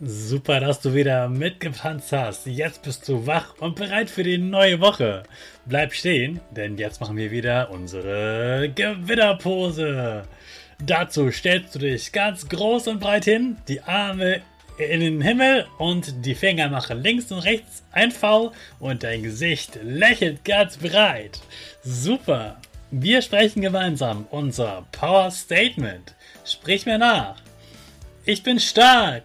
Super, dass du wieder mitgetanzt hast. Jetzt bist du wach und bereit für die neue Woche. Bleib stehen, denn jetzt machen wir wieder unsere Gewinnerpose. Dazu stellst du dich ganz groß und breit hin, die Arme in den Himmel und die Finger machen links und rechts ein V und dein Gesicht lächelt ganz breit. Super. Wir sprechen gemeinsam unser Power Statement. Sprich mir nach. Ich bin stark.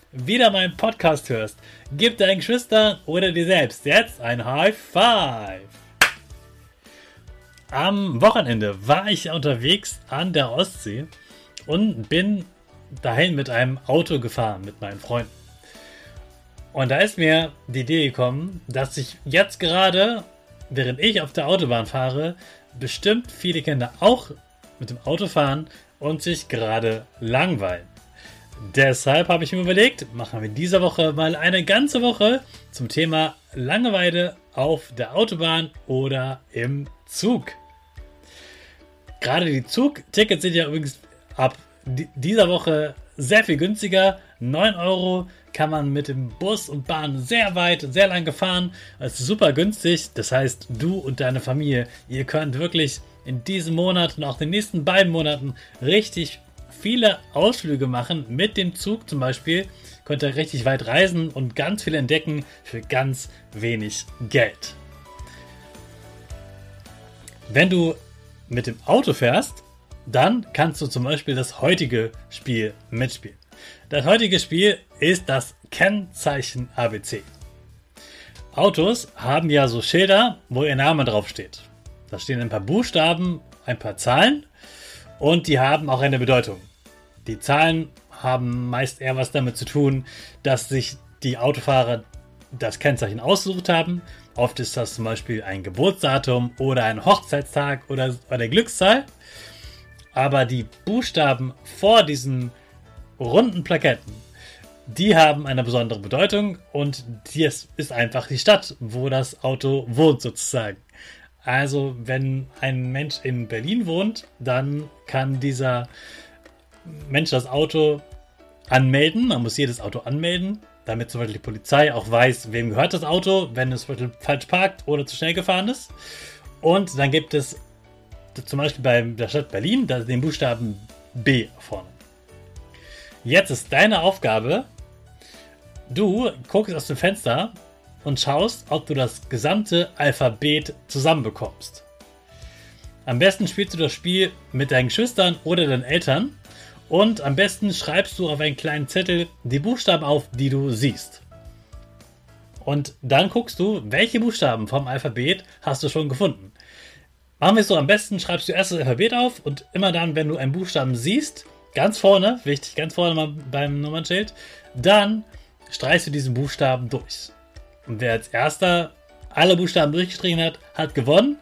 wieder meinen Podcast hörst. Gib deinen Geschwistern oder dir selbst jetzt ein High Five. Am Wochenende war ich unterwegs an der Ostsee und bin dahin mit einem Auto gefahren mit meinen Freunden. Und da ist mir die Idee gekommen, dass ich jetzt gerade, während ich auf der Autobahn fahre, bestimmt viele Kinder auch mit dem Auto fahren und sich gerade langweilen. Deshalb habe ich mir überlegt, machen wir diese Woche mal eine ganze Woche zum Thema Langeweile auf der Autobahn oder im Zug. Gerade die Zugtickets sind ja übrigens ab dieser Woche sehr viel günstiger. 9 Euro kann man mit dem Bus und Bahn sehr weit, sehr lang fahren. Es ist super günstig. Das heißt, du und deine Familie, ihr könnt wirklich in diesem Monat und auch den nächsten beiden Monaten richtig viele Ausflüge machen mit dem Zug zum Beispiel. Könnt ihr richtig weit reisen und ganz viel entdecken für ganz wenig Geld. Wenn du mit dem Auto fährst, dann kannst du zum Beispiel das heutige Spiel mitspielen. Das heutige Spiel ist das Kennzeichen ABC. Autos haben ja so Schilder, wo ihr Name draufsteht. Da stehen ein paar Buchstaben, ein paar Zahlen und die haben auch eine Bedeutung. Die Zahlen haben meist eher was damit zu tun, dass sich die Autofahrer das Kennzeichen ausgesucht haben. Oft ist das zum Beispiel ein Geburtsdatum oder ein Hochzeitstag oder eine Glückszahl. Aber die Buchstaben vor diesen runden Plaketten, die haben eine besondere Bedeutung und das ist einfach die Stadt, wo das Auto wohnt sozusagen. Also wenn ein Mensch in Berlin wohnt, dann kann dieser Mensch das Auto anmelden. Man muss jedes Auto anmelden, damit zum Beispiel die Polizei auch weiß, wem gehört das Auto, wenn es falsch parkt oder zu schnell gefahren ist. Und dann gibt es zum Beispiel bei der Stadt Berlin den Buchstaben B vorne. Jetzt ist deine Aufgabe, du guckst aus dem Fenster und schaust, ob du das gesamte Alphabet zusammenbekommst. Am besten spielst du das Spiel mit deinen Geschwistern oder deinen Eltern und am besten schreibst du auf einen kleinen Zettel die Buchstaben auf, die du siehst. Und dann guckst du, welche Buchstaben vom Alphabet hast du schon gefunden. Machen wir es so, am besten schreibst du erst das Alphabet auf und immer dann, wenn du einen Buchstaben siehst, ganz vorne, wichtig, ganz vorne beim Nummernschild, dann streichst du diesen Buchstaben durch. Und wer als erster alle Buchstaben durchgestrichen hat, hat gewonnen.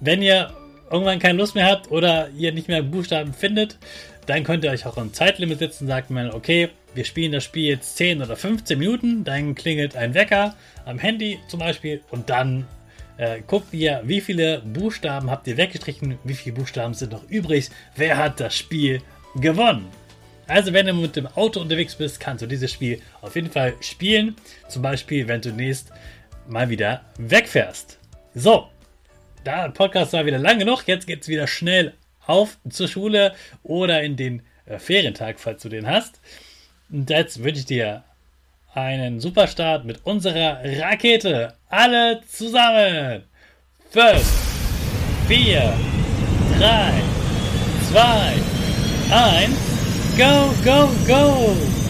Wenn ihr irgendwann keine Lust mehr habt oder ihr nicht mehr Buchstaben findet, dann könnt ihr euch auch ein Zeitlimit setzen. Sagt man, okay, wir spielen das Spiel jetzt 10 oder 15 Minuten, dann klingelt ein Wecker am Handy zum Beispiel und dann äh, guckt ihr, wie viele Buchstaben habt ihr weggestrichen, wie viele Buchstaben sind noch übrig, wer hat das Spiel gewonnen. Also wenn du mit dem Auto unterwegs bist, kannst du dieses Spiel auf jeden Fall spielen. Zum Beispiel, wenn du nächst mal wieder wegfährst. So, der Podcast war wieder lang genug. Jetzt geht es wieder schnell auf zur Schule oder in den äh, Ferientag, falls du den hast. Und jetzt wünsche ich dir einen super Start mit unserer Rakete. Alle zusammen. 5, 4, 3, 2, 1. Go, go, go!